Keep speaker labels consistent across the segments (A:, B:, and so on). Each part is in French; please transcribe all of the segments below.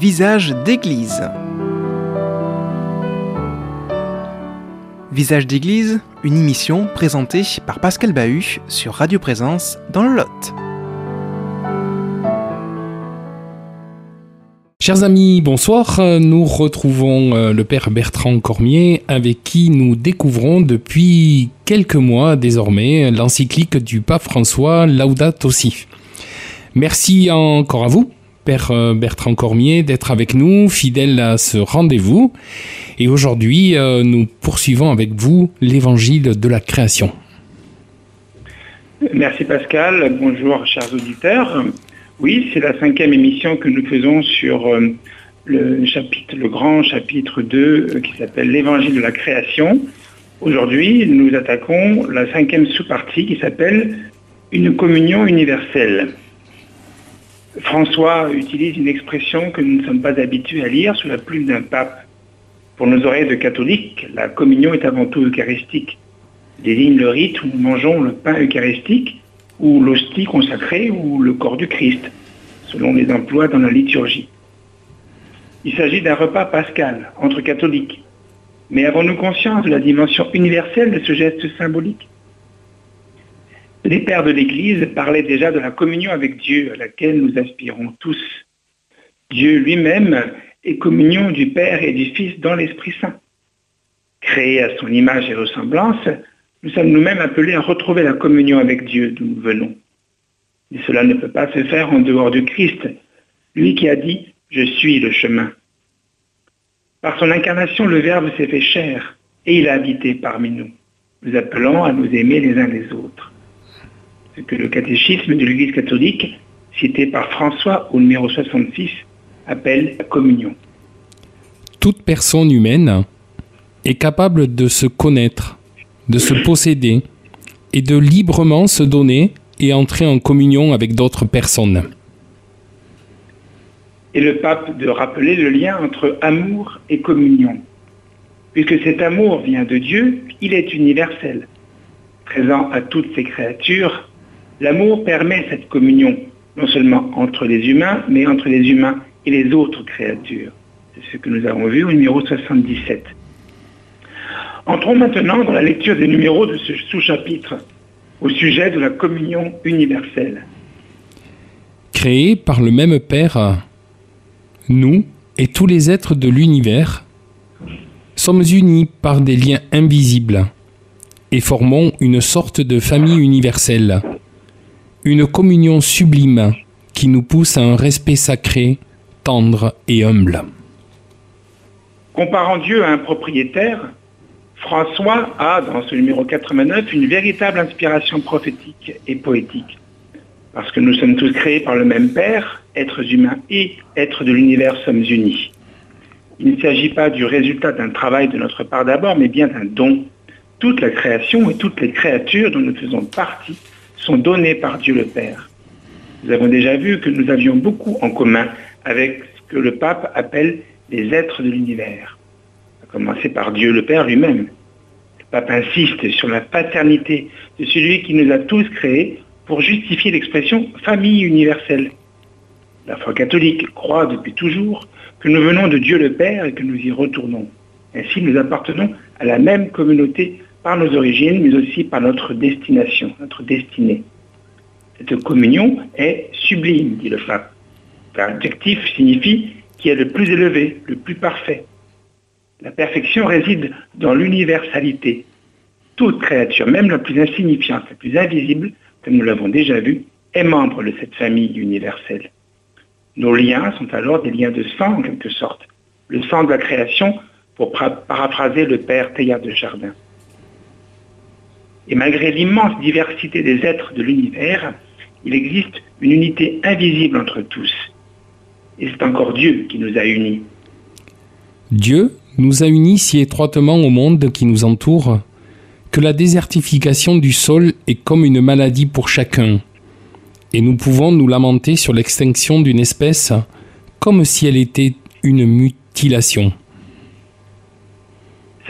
A: Visage d'église. Visage d'église, une émission présentée par Pascal Bahut sur Radio Présence dans le Lot.
B: Chers amis, bonsoir. Nous retrouvons euh, le Père Bertrand Cormier avec qui nous découvrons depuis quelques mois désormais l'encyclique du pape François Laudato Si. Merci encore à vous, Père euh, Bertrand Cormier, d'être avec nous, fidèle à ce rendez-vous. Et aujourd'hui, euh, nous poursuivons avec vous l'évangile de la création.
C: Merci Pascal, bonjour chers auditeurs. Oui, c'est la cinquième émission que nous faisons sur euh, le, chapitre, le grand chapitre 2 euh, qui s'appelle l'Évangile de la création. Aujourd'hui, nous attaquons la cinquième sous-partie qui s'appelle Une communion universelle. François utilise une expression que nous ne sommes pas habitués à lire sous la plume d'un pape. Pour nos oreilles de catholiques, la communion est avant tout eucharistique. Désigne le rite où nous mangeons le pain eucharistique ou l'hostie consacrée ou le corps du Christ, selon les emplois dans la liturgie. Il s'agit d'un repas pascal entre catholiques. Mais avons-nous conscience de la dimension universelle de ce geste symbolique? Les pères de l'Église parlaient déjà de la communion avec Dieu à laquelle nous aspirons tous. Dieu lui-même est communion du Père et du Fils dans l'Esprit Saint. Créé à son image et ressemblance, nous sommes nous-mêmes appelés à retrouver la communion avec Dieu d'où nous venons. Et cela ne peut pas se faire en dehors du Christ, lui qui a dit ⁇ Je suis le chemin ⁇ Par son incarnation, le Verbe s'est fait chair et il a habité parmi nous, nous appelant à nous aimer les uns les autres. Que le catéchisme de l'Église catholique, cité par François au numéro 66, appelle la communion.
B: Toute personne humaine est capable de se connaître de se posséder et de librement se donner et entrer en communion avec d'autres personnes.
C: Et le pape de rappeler le lien entre amour et communion. Puisque cet amour vient de Dieu, il est universel. Présent à toutes ses créatures, l'amour permet cette communion, non seulement entre les humains, mais entre les humains et les autres créatures. C'est ce que nous avons vu au numéro 77. Entrons maintenant dans la lecture des numéros de ce sous-chapitre au sujet de la communion universelle.
B: Créés par le même Père, nous et tous les êtres de l'univers sommes unis par des liens invisibles et formons une sorte de famille universelle, une communion sublime qui nous pousse à un respect sacré, tendre et humble.
C: Comparant Dieu à un propriétaire, François a, dans ce numéro 89, une véritable inspiration prophétique et poétique. Parce que nous sommes tous créés par le même Père, êtres humains et êtres de l'univers sommes unis. Il ne s'agit pas du résultat d'un travail de notre part d'abord, mais bien d'un don. Toute la création et toutes les créatures dont nous faisons partie sont données par Dieu le Père. Nous avons déjà vu que nous avions beaucoup en commun avec ce que le pape appelle les êtres de l'univers commencer par Dieu le Père lui-même. Le pape insiste sur la paternité de celui qui nous a tous créés pour justifier l'expression famille universelle. La foi catholique croit depuis toujours que nous venons de Dieu le Père et que nous y retournons. Ainsi, nous appartenons à la même communauté par nos origines, mais aussi par notre destination, notre destinée. Cette communion est sublime, dit le pape. L'adjectif signifie qui est le plus élevé, le plus parfait. La perfection réside dans l'universalité. Toute créature, même la plus insignifiante, la plus invisible, comme nous l'avons déjà vu, est membre de cette famille universelle. Nos liens sont alors des liens de sang en quelque sorte. Le sang de la création, pour paraphraser le père Teilhard de Jardin. Et malgré l'immense diversité des êtres de l'univers, il existe une unité invisible entre tous. Et c'est encore Dieu qui nous a unis.
B: Dieu nous a unis si étroitement au monde qui nous entoure que la désertification du sol est comme une maladie pour chacun, et nous pouvons nous lamenter sur l'extinction d'une espèce comme si elle était une mutilation.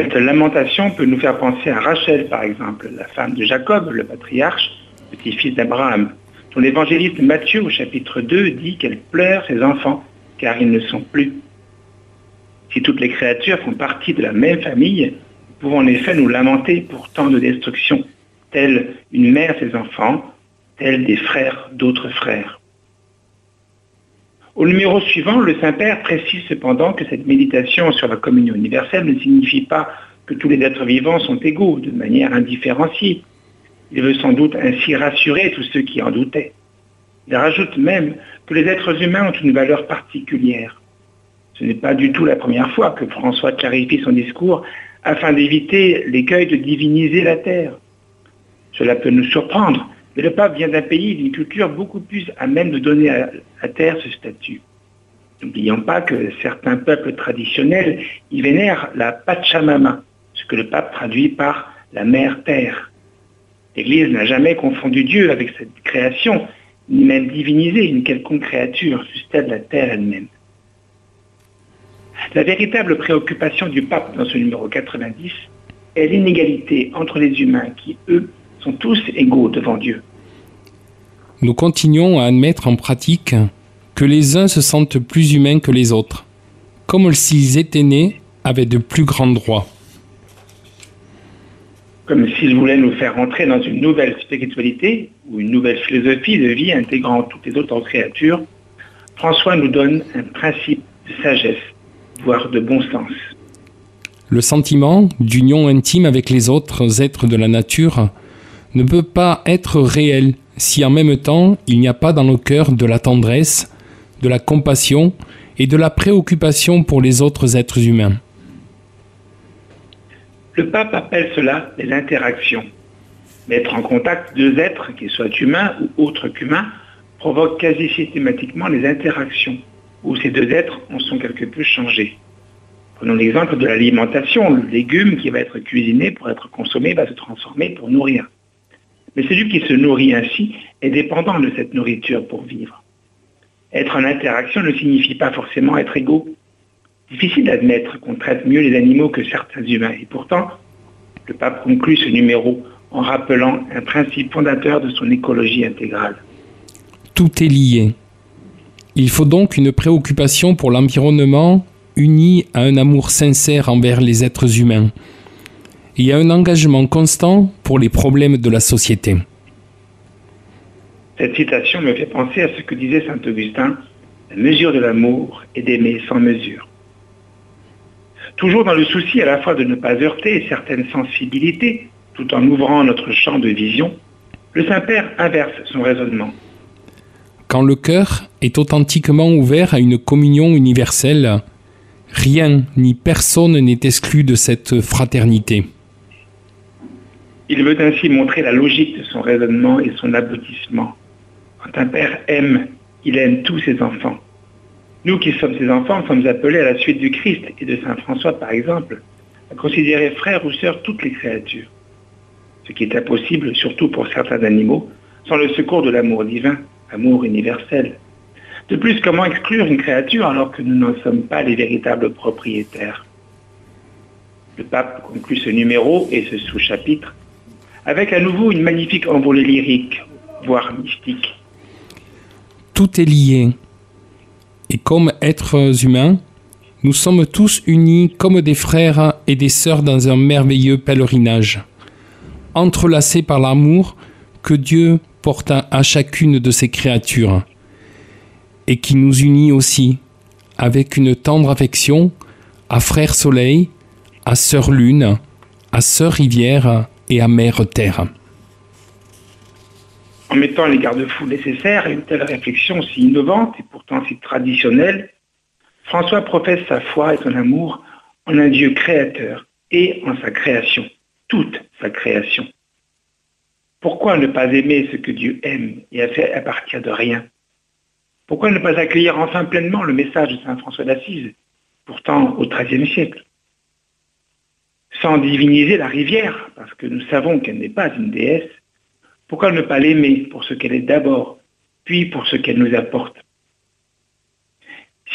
C: Cette lamentation peut nous faire penser à Rachel, par exemple, la femme de Jacob, le patriarche, petit-fils d'Abraham, dont l'évangéliste Matthieu au chapitre 2 dit qu'elle pleure ses enfants car ils ne sont plus. Si toutes les créatures font partie de la même famille, nous pouvons en effet nous lamenter pour tant de destruction, telle une mère ses enfants, telle des frères d'autres frères. Au numéro suivant, le Saint-Père précise cependant que cette méditation sur la communion universelle ne signifie pas que tous les êtres vivants sont égaux, de manière indifférenciée. Il veut sans doute ainsi rassurer tous ceux qui en doutaient. Il rajoute même que les êtres humains ont une valeur particulière. Ce n'est pas du tout la première fois que François clarifie son discours afin d'éviter l'écueil de diviniser la terre. Cela peut nous surprendre, mais le pape vient d'un pays d'une culture beaucoup plus à même de donner à la terre ce statut. N'oublions pas que certains peuples traditionnels y vénèrent la Pachamama, ce que le pape traduit par la mère terre. L'Église n'a jamais confondu Dieu avec cette création, ni même divinisé une quelconque créature, fût-elle la terre elle-même. La véritable préoccupation du pape dans ce numéro 90 est l'inégalité entre les humains qui, eux, sont tous égaux devant Dieu.
B: Nous continuons à admettre en pratique que les uns se sentent plus humains que les autres, comme s'ils étaient nés avec de plus grands droits.
C: Comme s'ils voulaient nous faire entrer dans une nouvelle spiritualité ou une nouvelle philosophie de vie intégrant toutes les autres créatures, François nous donne un principe de sagesse voire de bon sens.
B: Le sentiment d'union intime avec les autres êtres de la nature ne peut pas être réel si en même temps il n'y a pas dans nos cœurs de la tendresse, de la compassion et de la préoccupation pour les autres êtres humains.
C: Le pape appelle cela les interactions. Mettre en contact deux êtres, qu'ils soient humains ou autres qu'humains, provoque quasi systématiquement les interactions où ces deux êtres en sont quelque peu changés. Prenons l'exemple de l'alimentation. Le légume qui va être cuisiné pour être consommé va se transformer pour nourrir. Mais celui qui se nourrit ainsi est dépendant de cette nourriture pour vivre. Être en interaction ne signifie pas forcément être égaux. Difficile d'admettre qu'on traite mieux les animaux que certains humains. Et pourtant, le pape conclut ce numéro en rappelant un principe fondateur de son écologie intégrale.
B: Tout est lié. Il faut donc une préoccupation pour l'environnement unie à un amour sincère envers les êtres humains et à un engagement constant pour les problèmes de la société.
C: Cette citation me fait penser à ce que disait Saint Augustin, la mesure de l'amour est d'aimer sans mesure. Toujours dans le souci à la fois de ne pas heurter certaines sensibilités, tout en ouvrant notre champ de vision, le Saint-Père inverse son raisonnement
B: quand le cœur est authentiquement ouvert à une communion universelle, rien ni personne n'est exclu de cette fraternité.
C: Il veut ainsi montrer la logique de son raisonnement et son aboutissement. Quand un père aime, il aime tous ses enfants. Nous qui sommes ses enfants sommes appelés à la suite du Christ et de Saint François par exemple, à considérer frères ou sœurs toutes les créatures. Ce qui est impossible, surtout pour certains animaux, sans le secours de l'amour divin amour universel. De plus, comment exclure une créature alors que nous n'en sommes pas les véritables propriétaires? Le pape conclut ce numéro et ce sous-chapitre avec à nouveau une magnifique envolée lyrique, voire mystique.
B: Tout est lié. Et comme êtres humains, nous sommes tous unis comme des frères et des sœurs dans un merveilleux pèlerinage, entrelacés par l'amour que Dieu porte à chacune de ces créatures et qui nous unit aussi avec une tendre affection à Frère Soleil, à Sœur Lune, à Sœur Rivière et à Mère Terre.
C: En mettant les garde-fous nécessaires à une telle réflexion si innovante et pourtant si traditionnelle, François professe sa foi et son amour en un Dieu créateur et en sa création, toute sa création. Pourquoi ne pas aimer ce que Dieu aime et a fait à partir de rien? Pourquoi ne pas accueillir enfin pleinement le message de Saint François d'Assise, pourtant au XIIIe siècle? Sans diviniser la rivière, parce que nous savons qu'elle n'est pas une déesse, pourquoi ne pas l'aimer pour ce qu'elle est d'abord, puis pour ce qu'elle nous apporte?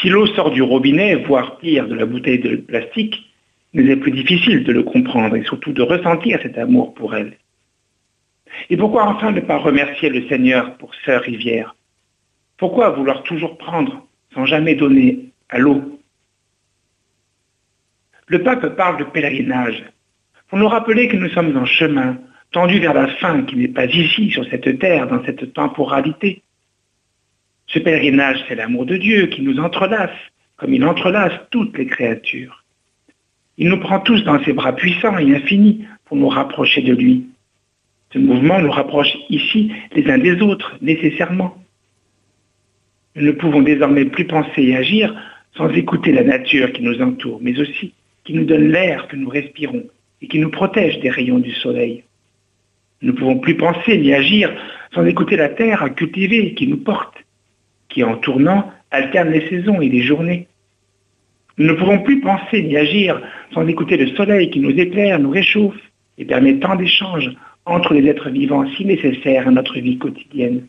C: Si l'eau sort du robinet, voire pire de la bouteille de plastique, il nous est plus difficile de le comprendre et surtout de ressentir cet amour pour elle. Et pourquoi enfin ne pas remercier le Seigneur pour Sœur Rivière? Pourquoi vouloir toujours prendre sans jamais donner à l'eau. Le pape parle de pèlerinage pour nous rappeler que nous sommes en chemin, tendu vers la fin qui n'est pas ici, sur cette terre, dans cette temporalité. Ce pèlerinage, c'est l'amour de Dieu qui nous entrelace, comme il entrelace toutes les créatures. Il nous prend tous dans ses bras puissants et infinis pour nous rapprocher de lui. Ce mouvement nous rapproche ici les uns des autres, nécessairement. Nous ne pouvons désormais plus penser et agir sans écouter la nature qui nous entoure, mais aussi qui nous donne l'air que nous respirons et qui nous protège des rayons du soleil. Nous ne pouvons plus penser ni agir sans écouter la terre à cultiver qui nous porte, qui en tournant alterne les saisons et les journées. Nous ne pouvons plus penser ni agir sans écouter le soleil qui nous éclaire, nous réchauffe et permet tant d'échanges entre les êtres vivants si nécessaires à notre vie quotidienne.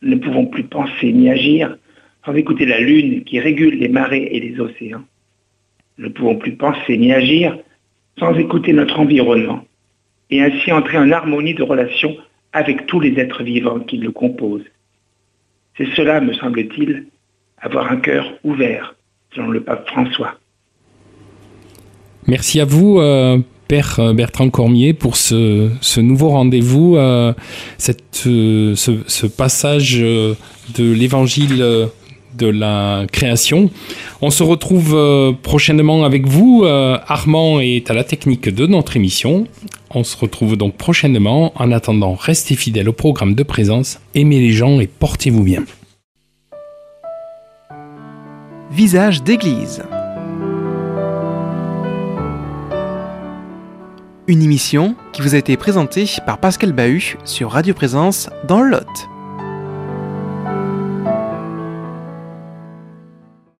C: Nous ne pouvons plus penser ni agir sans écouter la lune qui régule les marées et les océans. Nous ne pouvons plus penser ni agir sans écouter notre environnement et ainsi entrer en harmonie de relation avec tous les êtres vivants qui le composent. C'est cela, me semble-t-il, avoir un cœur ouvert, selon le pape François.
B: Merci à vous, euh, Père Bertrand Cormier, pour ce, nouveau rendez-vous, euh, euh, ce, passage de l'évangile de la création. On se retrouve euh, prochainement avec vous. Euh, Armand est à la technique de notre émission. On se retrouve donc prochainement. En attendant, restez fidèles au programme de présence, aimez les gens et portez-vous bien.
A: Visage d'église. Une émission qui vous a été présentée par Pascal Bahut sur Radio Présence dans le Lot.